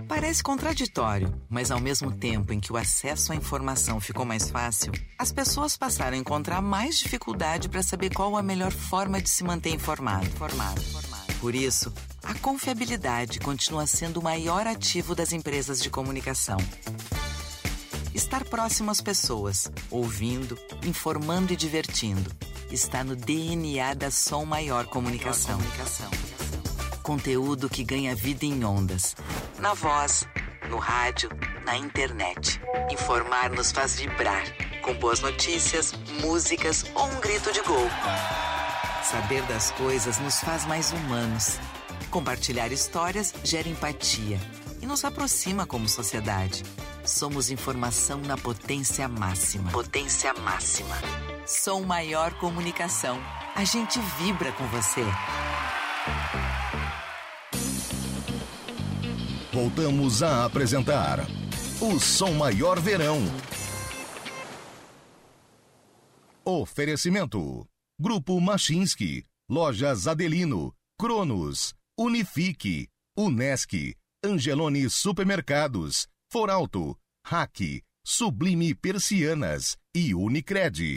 Parece contraditório, mas ao mesmo tempo em que o acesso à informação ficou mais fácil, as pessoas passaram a encontrar mais dificuldade para saber qual a melhor forma de se manter informado. informado. Por isso, a confiabilidade continua sendo o maior ativo das empresas de comunicação. Estar próximo às pessoas, ouvindo, informando e divertindo, está no DNA da Som Maior Comunicação. Conteúdo que ganha vida em ondas. Na voz, no rádio, na internet. Informar nos faz vibrar, com boas notícias, músicas ou um grito de gol. Saber das coisas nos faz mais humanos. Compartilhar histórias gera empatia e nos aproxima como sociedade. Somos informação na potência máxima. Potência máxima. Som Maior Comunicação. A gente vibra com você. Voltamos a apresentar o Som Maior Verão. Oferecimento: Grupo Machinski, Lojas Adelino, Cronos, Unifique, Unesc, Angelone Supermercados, Foralto, Hack, Sublime Persianas e Unicred.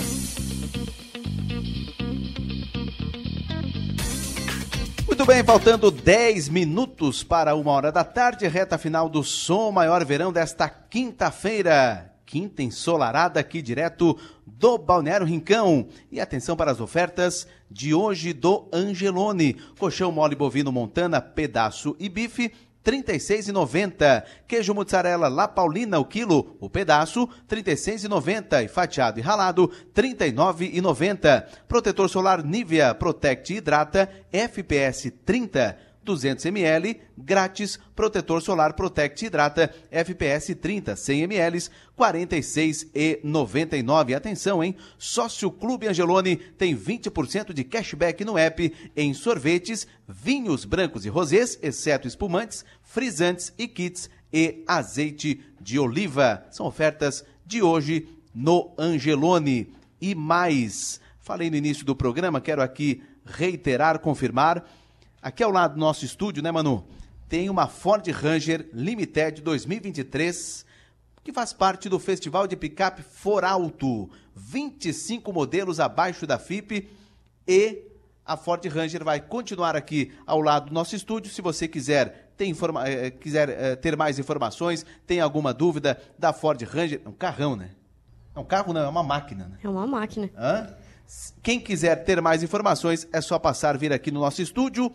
Muito bem, faltando 10 minutos para uma hora da tarde, reta final do Som Maior Verão desta quinta-feira, quinta ensolarada aqui direto do Balneário Rincão. E atenção para as ofertas de hoje do Angelone. Colchão mole bovino Montana, pedaço e bife, 36,90. Queijo mussarela La Paulina, o quilo, o pedaço, R$ 36,90. E fatiado e ralado, R$ 39,90. Protetor solar Nivea Protect Hidrata FPS 30. 200 ml, grátis, protetor solar Protect Hidrata FPS 30, 100 ml, 46,99. Atenção, hein? Sócio Clube Angelone tem 20% de cashback no app em sorvetes, vinhos brancos e rosés, exceto espumantes, frisantes e kits e azeite de oliva. São ofertas de hoje no Angelone. E mais, falei no início do programa, quero aqui reiterar, confirmar Aqui ao lado do nosso estúdio, né, Manu? Tem uma Ford Ranger Limited 2023 que faz parte do Festival de Picape For Alto. 25 modelos abaixo da FIP e a Ford Ranger vai continuar aqui ao lado do nosso estúdio. Se você quiser ter, informa eh, quiser, eh, ter mais informações, tem alguma dúvida da Ford Ranger, é um carrão, né? É um carro, não, é uma máquina. Né? É uma máquina. Hã? Quem quiser ter mais informações, é só passar, vir aqui no nosso estúdio.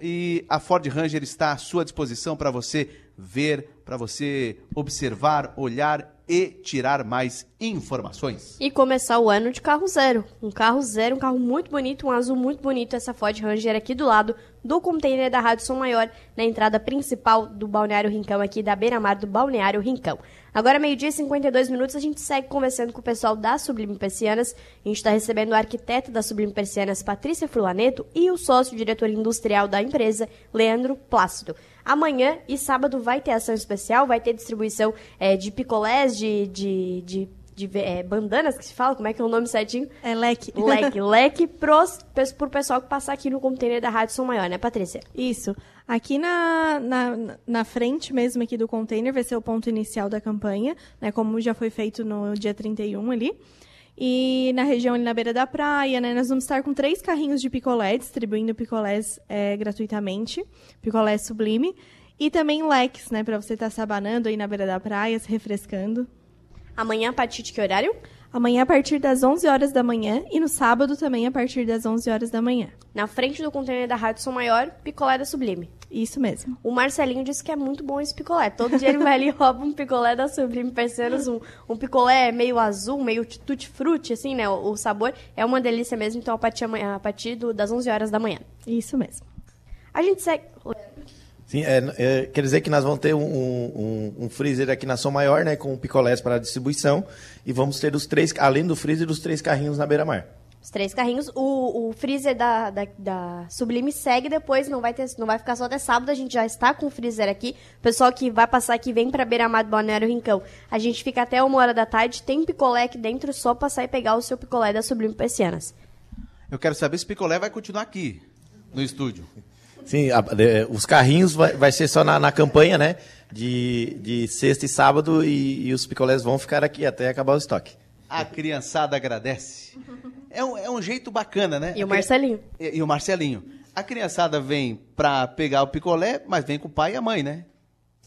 E a Ford Ranger está à sua disposição para você ver, para você observar, olhar e tirar mais informações. E começar o ano de carro zero. Um carro zero, um carro muito bonito, um azul muito bonito. Essa Ford Ranger aqui do lado do container da Rádio Som Maior, na entrada principal do Balneário Rincão, aqui da beira-mar do Balneário Rincão. Agora, meio-dia e 52 minutos, a gente segue conversando com o pessoal da Sublime Persianas. A gente está recebendo o arquiteto da Sublime Persianas, Patrícia Frulaneto, e o sócio-diretor industrial da empresa, Leandro Plácido. Amanhã e sábado vai ter ação especial, vai ter distribuição é, de picolés, de, de, de, de é, bandanas que se fala, como é que é o nome certinho? É leque. Leque, leque pros, pro pessoal que passar aqui no container da Rádio Som Maior, né, Patrícia? Isso. Aqui na, na, na frente mesmo aqui do container vai ser o ponto inicial da campanha, né? Como já foi feito no dia 31 ali. E na região ali na beira da praia, né? Nós vamos estar com três carrinhos de picolé, distribuindo picolés é, gratuitamente, picolé sublime. E também leques, né? Pra você estar se abanando aí na beira da praia, se refrescando. Amanhã a partir de que horário? Amanhã a partir das 11 horas da manhã e no sábado também a partir das 11 horas da manhã. Na frente do container da Rádio Som Maior, picolé da Sublime. Isso mesmo. O Marcelinho disse que é muito bom esse picolé. Todo dia ele vai ali e rouba um picolé da Sublime Persianas, um, um picolé meio azul, meio tutti-frutti, assim, né? O, o, sabor é uma delícia mesmo, então a partir, a partir do, das 11 horas da manhã. Isso mesmo. A gente segue... Sim, é, é, quer dizer que nós vamos ter um, um, um, freezer aqui na Som Maior, né, com picolés para distribuição, e vamos ter os três, além do freezer, os três carrinhos na beira-mar. Os três carrinhos. O, o freezer da, da, da, Sublime segue depois, não vai, ter, não vai ficar só até sábado, a gente já está com o freezer aqui. O pessoal que vai passar aqui, vem para beira-mar do Balneário Rincão. A gente fica até uma hora da tarde, tem picolé aqui dentro, só passar e pegar o seu picolé da Sublime Persianas. Eu quero saber se o picolé vai continuar aqui, no estúdio. Sim, a, de, os carrinhos vai, vai ser só na, na, campanha, né? De, de sexta e sábado e, e, os picolés vão ficar aqui até acabar o estoque. A criançada agradece. É um, é um jeito bacana, né? E o Marcelinho. E, e o Marcelinho. A criançada vem para pegar o picolé, mas vem com o pai e a mãe, né?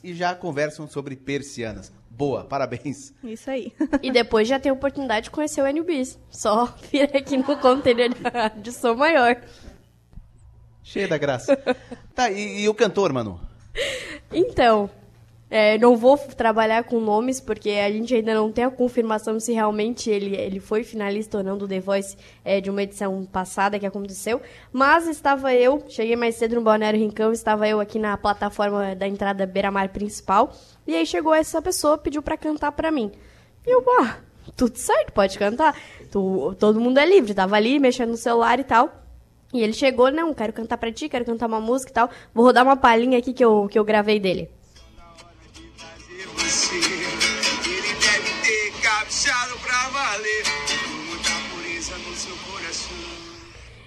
E já conversam sobre persianas. Boa, parabéns. Isso aí. E depois já tem a oportunidade de conhecer o NBs. Só vir aqui no container de som maior. Cheia da graça. tá, e, e, o cantor, Manu? Então, é, não vou trabalhar com nomes, porque a gente ainda não tem a confirmação se realmente ele, ele foi finalista ou não do The Voice é, de uma edição passada que aconteceu. Mas estava eu, cheguei mais cedo no Balneário Rincão, estava eu aqui na plataforma da entrada Beira-Mar principal. E aí chegou essa pessoa, pediu para cantar para mim. E eu, ah, tudo certo, pode cantar. Tu, todo mundo é livre, tava ali mexendo no celular e tal. E ele chegou, não, quero cantar pra ti, quero cantar uma música e tal. Vou rodar uma palhinha aqui que eu, que eu gravei dele.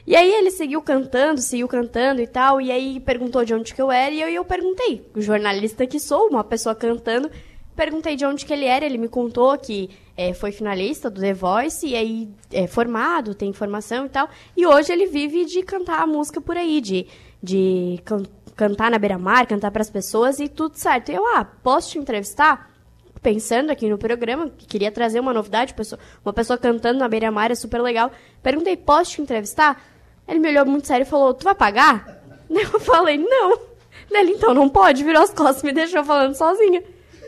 E aí ele seguiu cantando, seguiu cantando e tal, e aí perguntou de onde que eu era, e eu, eu perguntei. O jornalista que sou, uma pessoa cantando, perguntei de onde que ele era, ele me contou que é, foi finalista do The Voice, e aí é formado, tem formação e tal. E hoje ele vive de cantar a música por aí, de, de can cantar na beira-mar, cantar para as pessoas e tudo certo. E eu, ah, posso te entrevistar? pensando aqui no programa, que queria trazer uma novidade, pessoa- uma pessoa cantando na beira-mar, é super legal. Perguntei, posso te entrevistar? Ele me olhou muito sério e falou, tu vai pagar? Eu falei, não. Ele, então não pode, virou as costas e me deixou falando sozinha.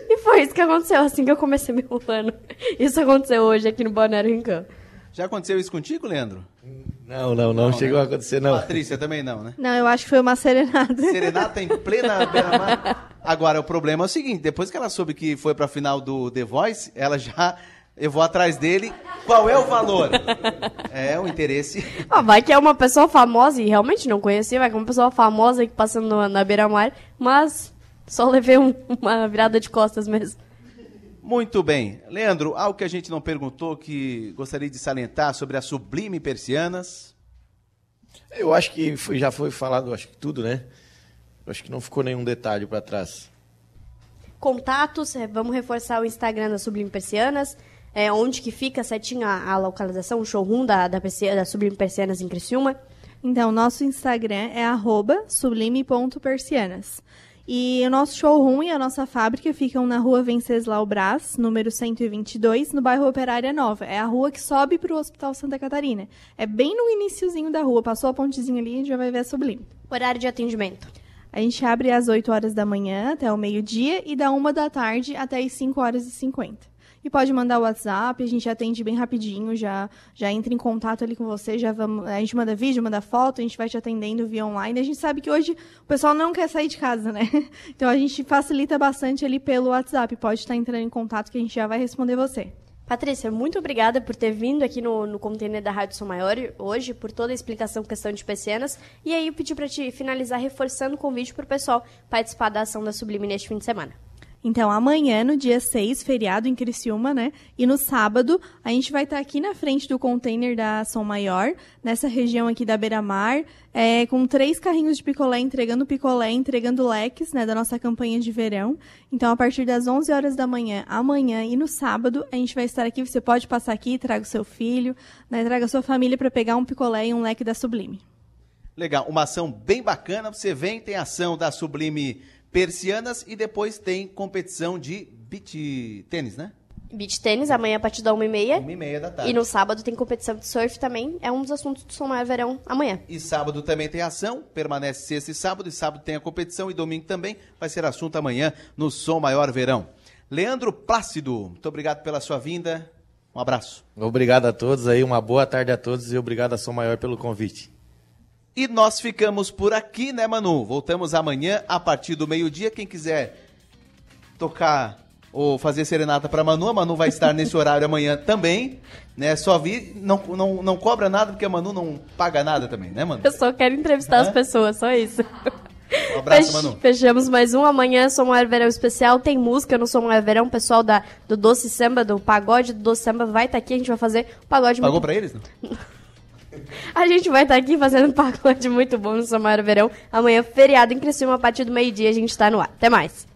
E foi isso que aconteceu, assim que eu comecei meu ano. Isso aconteceu hoje aqui no Balneário Rincão. Já aconteceu isso contigo, Leandro? Não, não, não, chegou né? a acontecer, não. Patrícia também não, né? Não, eu acho que foi uma serenata. Serenata em plena beira-mar. Agora, o problema é o seguinte: depois que ela soube que foi pra final do The Voice, ela já. Eu vou atrás dele. Qual é o valor? É o interesse. Ah, vai que é uma pessoa famosa, e realmente não conhecia, vai que é uma pessoa famosa aqui passando na, na beira-mar, mas só levei um- uma virada de costas mesmo. Muito bem. Leandro, algo que a gente não perguntou que gostaria de salientar sobre a Sublime Persianas. Eu acho que foi- já foi falado, acho que tudo, né? Eu acho que não ficou nenhum detalhe para trás. Contatos, é, vamos reforçar o Instagram da Sublime Persianas, é, onde que fica certinho a, a localização, o showroom da, da, Persia- da Sublime Persianas em Criciúma. Então, nosso Instagram é arroba sublime.persianas. E o nosso showroom e a nossa fábrica ficam na rua Venceslau Brás, número 122, no bairro Operária Nova. É a rua que sobe para o Hospital Santa Catarina. É bem no iniciozinho da rua. Passou a pontezinha ali e já vai ver a Sublime. Horário de atendimento. A gente abre às 8 horas da manhã até o meio-dia e da 1 da tarde até as 5 horas e 50. E pode mandar o WhatsApp, a gente atende bem rapidinho, já, já entra em contato ali com você, já vamos, a gente manda vídeo, manda foto, a gente vai te atendendo via online. A gente sabe que hoje o pessoal não quer sair de casa, né? Então a gente facilita bastante ali pelo WhatsApp. Pode estar entrando em contato que a gente já vai responder você. Patrícia, muito obrigada por ter vindo aqui no, no container da Rádio Som Maior hoje, por toda a explicação questão de persianas. E aí eu pedi para te finalizar reforçando o convite para o pessoal participar da ação da Sublime neste fim de semana. Então, amanhã, no dia 6, feriado em Criciúma, né? E no sábado, a gente vai estar aqui na frente do container da Som Maior, nessa região aqui da Beira-Mar, é, com três carrinhos de picolé, entregando picolé, entregando leques, né? Da nossa campanha de verão. Então, a partir das 11 horas da manhã, amanhã e no sábado, a gente vai estar aqui. Você pode passar aqui, traga o seu filho, né? Traga a sua família para pegar um picolé e um leque da Sublime. Legal, uma ação bem bacana. Você vem, tem ação da Sublime Persianas e depois tem competição de beach tênis, né? Beach tênis, amanhã a partir da 1h30. 1h30 da tarde. E no sábado tem competição de surf também. É um dos assuntos do Som Maior Verão amanhã. E sábado também tem ação, permanece sexta e sábado, e sábado tem a competição, e domingo também vai ser assunto amanhã no Som Maior Verão. Leandro Plácido, muito obrigado pela sua vinda. Um abraço. Obrigado a todos aí, uma boa tarde a todos e obrigado a Som Maior pelo convite. E nós ficamos por aqui, né, Manu? Voltamos amanhã a partir do meio-dia. Quem quiser tocar ou fazer serenata para Manu, a Manu vai estar nesse horário amanhã também, né? Só vir, não, não, não cobra nada porque a Manu não paga nada também, né, Manu? Eu só quero entrevistar as pessoas, só isso. Um abraço, Fech- Manu. Fechamos mais um. Amanhã, Som Maior Verão Especial. Tem música no Som Maior Verão. O pessoal da, do Doce Samba, do Pagode do Doce Samba, vai estar aqui. A gente vai fazer um pagode Pagou muito... pra eles? Não? A gente vai estar aqui fazendo um pagode muito bom no Maior Verão. Amanhã, feriado em Criciúma, a partir do meio-dia, a gente tá no ar. Até mais.